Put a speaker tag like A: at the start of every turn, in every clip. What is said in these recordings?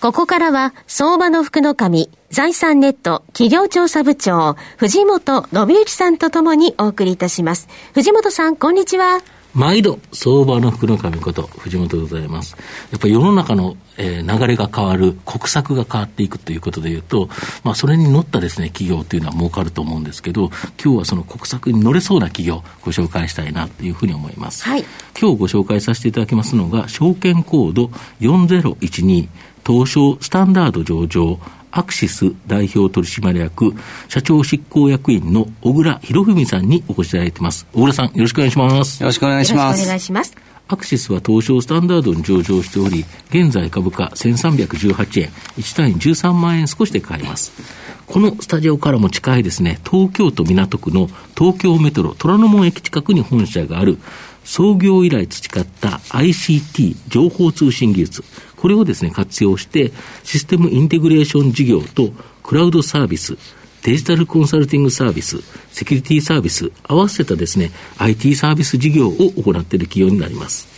A: ここからは、相場の福の神、財産ネット企業調査部長、藤本信之さんとともにお送りいたします。藤本さん、こんにちは。
B: 毎度、相場の福の神こと、藤本でございます。やっぱり世の中の、えー、流れが変わる、国策が変わっていくということでいうと、まあ、それに乗ったですね、企業というのは儲かると思うんですけど、今日はその国策に乗れそうな企業、ご紹介したいなというふうに思います。はい。今日ご紹介させていただきますのが、証券コード4012、東証スタンダード上場、アクシス代表取締役社長執行役員の小倉博文さんにお越しいただいてます。小倉さん、よろしくお願いします。
C: よろしくお願いします。
A: お願いします。
B: アクシスは東証スタンダードに上場しており、現在株価1318円、1単位13万円少しで買えます。このスタジオからも近いですね、東京都港区の東京メトロ虎ノ門駅近くに本社がある創業以来培った ICT 情報通信技術、これをですね、活用して、システムインテグレーション事業とクラウドサービス、デジタルコンサルティングサービス、セキュリティサービス、合わせたですね、IT サービス事業を行っている企業になります。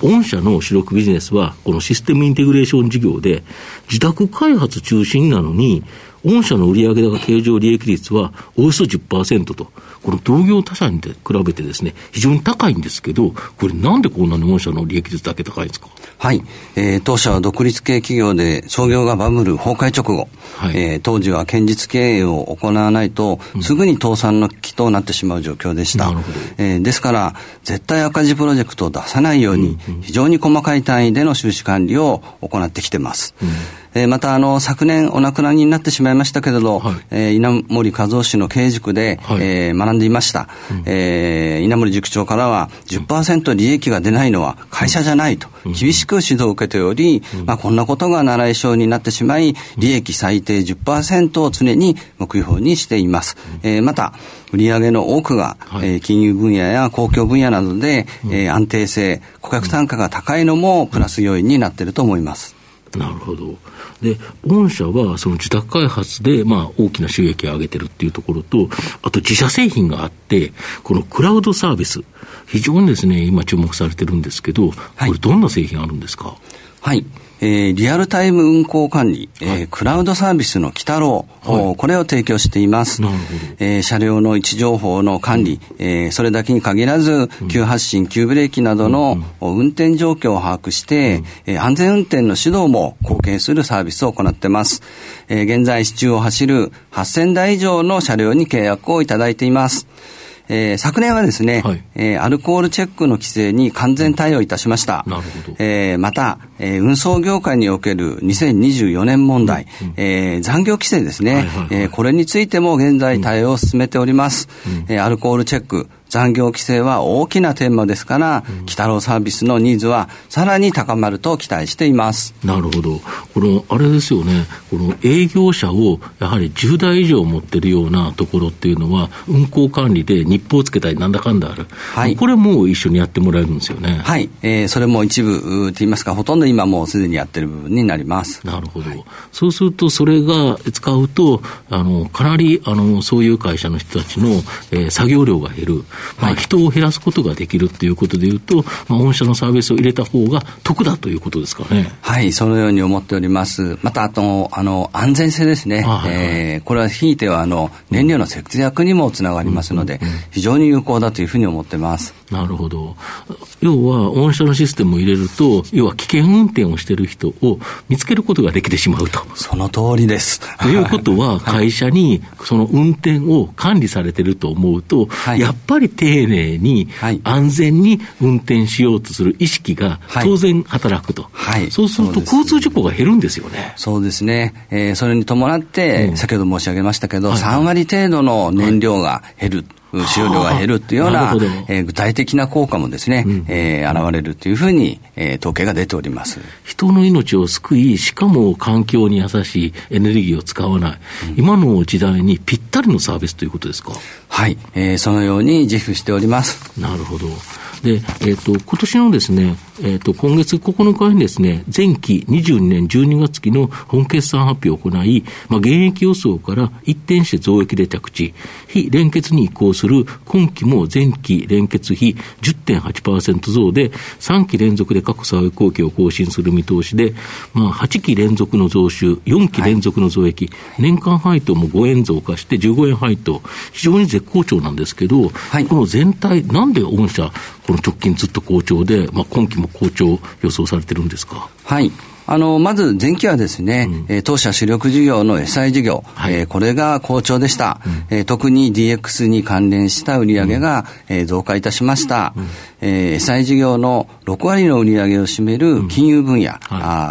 B: 御社の主力ビジネスは、このシステムインテグレーション事業で、自宅開発中心なのに、御社の売上高経常利益率はおよそ10%と、この同業他社に比べてですね、非常に高いんですけど、これなんでこんなに御社の利益率だけ高いんですか？
C: はい。えー、当社は独立系企業で創業がバブル崩壊直後、はい、えー、当時は堅実経営を行わないと、すぐに倒産の危機となってしまう状況でした。えー、ですから、絶対赤字プロジェクトを出さないように、非常に細かい単位での収支管理を行ってきてます。うんえー、また、あの、昨年お亡くなりになってしまいましたけれど、はい、えー、稲森和夫氏の経営塾で、はい、えー、学んでいました。うん、えー、稲森塾長からは、10%利益が出ないのは会社じゃないと、厳しく指導を受けており、うん、まあ、こんなことが習い性になってしまい、利益最低10%を常に目標にしています。うん、えー、また、売上の多くが、はい、えー、金融分野や公共分野などで、うん、えー、安定性、顧客単価が高いのもプラス要因になっていると思います。
B: なるほど。で、御社はその自宅開発で、まあ、大きな収益を上げてるっていうところと、あと自社製品があって、このクラウドサービス、非常にですね、今注目されてるんですけど、これどんな製品あるんですか？
C: はいえー、リアルタイム運行管理、えー、クラウドサービスの鬼太郎、はい、これを提供しています。えー、車両の位置情報の管理、うん、えー、それだけに限らず、急発進、急ブレーキなどの運転状況を把握して、うん、えー、安全運転の指導も貢献するサービスを行っています。えー、現在、市中を走る8000台以上の車両に契約をいただいています。えー、昨年はですね、はい、えー、アルコールチェックの規制に完全対応いたしました。なるほど。えー、また、えー、運送業界における2024年問題、うん、えー、残業規制ですね、はいはいはい、えー、これについても現在対応を進めております。うん、えー、アルコールチェック、残業規制は大きなテーマですから、うん、北郎サービスのニーズはさらに高まると期待しています。
B: なるほど。この、あれですよね、この営業者をやはり10台以上持ってるようなところっていうのは、運行管理で日報をつけたりなんだかんだある。はい。これも一緒にやってもらえるんですよね。
C: はい。えー、それも一部と言いますか、ほとんど今もうすでにやってる部分になります。
B: なるほど。はい、そうすると、それが使うと、あの、かなり、あの、そういう会社の人たちの、えー、作業量が減る。まあ、人を減らすことができるということでいうと、まあ、御社のサービスを入れた方が得だということですかね。
C: はい、そのように思っております。また、あと、あの、安全性ですね。はいはい、えー、これはひいては、あの、燃料の節約にもつながりますので、非常に有効だというふうに思ってます。
B: なるほど。要は、御社のシステムを入れると、要は危険運転をしている人を見つけることができてしまうと。
C: その通りです。
B: ということは、会社にその運転を管理されてると思うと、はい、やっぱり丁寧に、安全に運転しようとする意識が当然働くと。はい、そうすると、交通事故が減るんですよね。
C: そうですね。えー、それに伴って、先ほど申し上げましたけど、3割程度の燃料が減る。使用量が減るっていうような、えー、具体的な効果もですね、うん、えー、現れるというふうに、えー、統計が出ております。
B: 人の命を救い、しかも環境に優しいエネルギーを使わない、うん、今の時代にぴったりのサービスということですか？
C: はい、えー、そのように自負しております。
B: なるほど。で、えっ、ー、と、今年のですね、えっ、ー、と、今月9日にですね、前期22年12月期の本決算発表を行い、まあ、現役予想から一転して増益で着地、非連結に移行する今期も前期連結比10.8%増で、3期連続で過去最高期を更新する見通しで、まあ、8期連続の増収、4期連続の増益、はい、年間配当も5円増加して15円配当、非常に絶好調なんですけど、はい、この全体、なんで御社、この直近ずっと好調で、まあ、今期も好調予想されてるんですか？
C: はい。あの、まず前期はですね、うん、当社主力事業の SI 事業、はい、えー、これが好調でした、うん、えー、特に DX に関連した売上が、増加いたしました。うん、えー、SI 事業の6割の売上を占める金融分野、うんはい、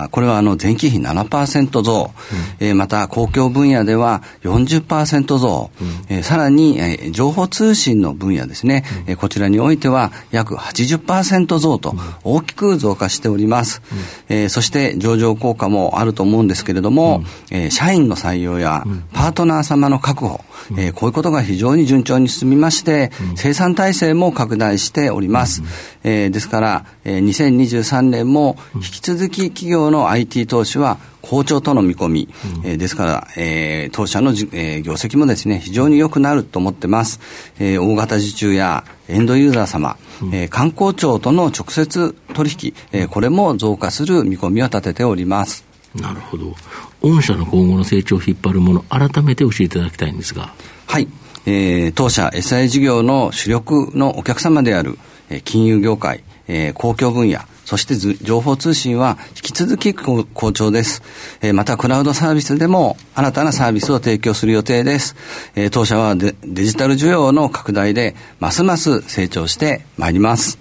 C: あこれはあの前期比7%増、うん、えー、また公共分野では40%増、うん、えー、さらに、えー、情報通信の分野ですね、うん、えー、こちらにおいては約80%増と大きく増加しております。うん、えー、そして上場効果もあると思うんですけれども、うん、えー、社員の採用やパートナー様の確保、うん、えー、こういうことが非常に順調に進みまして、うん、生産体制も拡大しております。うん、えー、ですから、えー、2023年も引き続き企業の IT 投資は好調との見込み、うん、えー、ですから、えー、当社のじ、えー、業績もですね、非常に良くなると思ってます。えー、大型受注やエンドユーザー様、うん、えー、観光庁との直接取引、えー、これも増加する見込みを立てております。
B: なるほど。御社の今後の成長を引っ張るもの、改めて教えていただきたいんですが。
C: はい。えー、当社 SI 事業の主力のお客様である、えー、金融業界、えー、公共分野、そして情報通信は引き続き好調です。えー、またクラウドサービスでも新たなサービスを提供する予定です。えー、当社はデジタル需要の拡大でますます成長してまいります。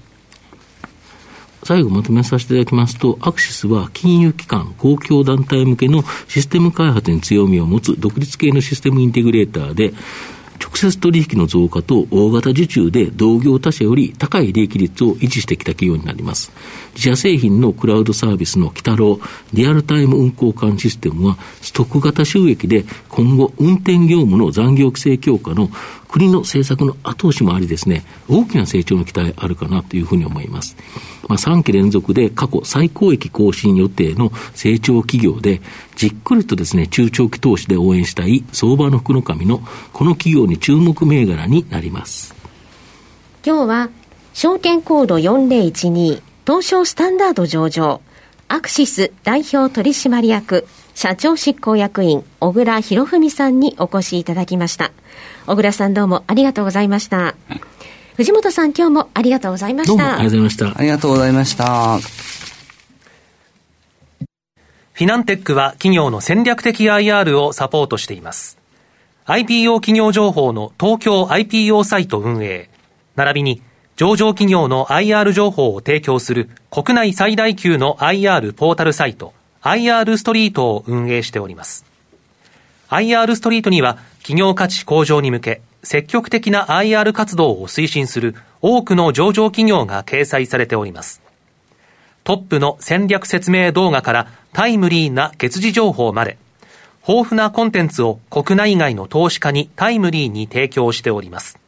B: 最後まとめさせていただきますと、アクシスは金融機関、公共団体向けのシステム開発に強みを持つ独立系のシステムインテグレーターで、直接取引の増加と大型受注で同業他社より高い利益率を維持してきた企業になります。自社製品のクラウドサービスのキタロウ、リアルタイム運行管システムは、ストック型収益で今後運転業務の残業規制強化の国の政策の後押しもありですね、大きな成長の期待あるかなというふうに思います。まあ、3期連続で過去最高益更新予定の成長企業で、じっくりとですね、中長期投資で応援したい相場の福の神のこの企業に注目銘柄になります。
A: 今日は、証券コード4012東証スタンダード上場、アクシス代表取締役、社長執行役員、小倉博文さんにお越しいただきました。小倉さんどうもありがとうございました。藤本さん今日もありがとうございました。
B: ありがとうございました。
C: ありがとうございました。
D: フィナンテックは企業の戦略的 IR をサポートしています。IPO 企業情報の東京 IPO サイト運営、並びに上場企業の IR 情報を提供する国内最大級の IR ポータルサイト、IR ストリートを運営しております。IR ストリートには企業価値向上に向け積極的な IR 活動を推進する多くの上場企業が掲載されております。トップの戦略説明動画からタイムリーな月次情報まで、豊富なコンテンツを国内外の投資家にタイムリーに提供しております。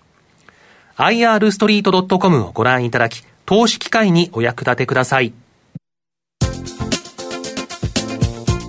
D: irstreet.com をご覧いただき、投資機会にお役立てください。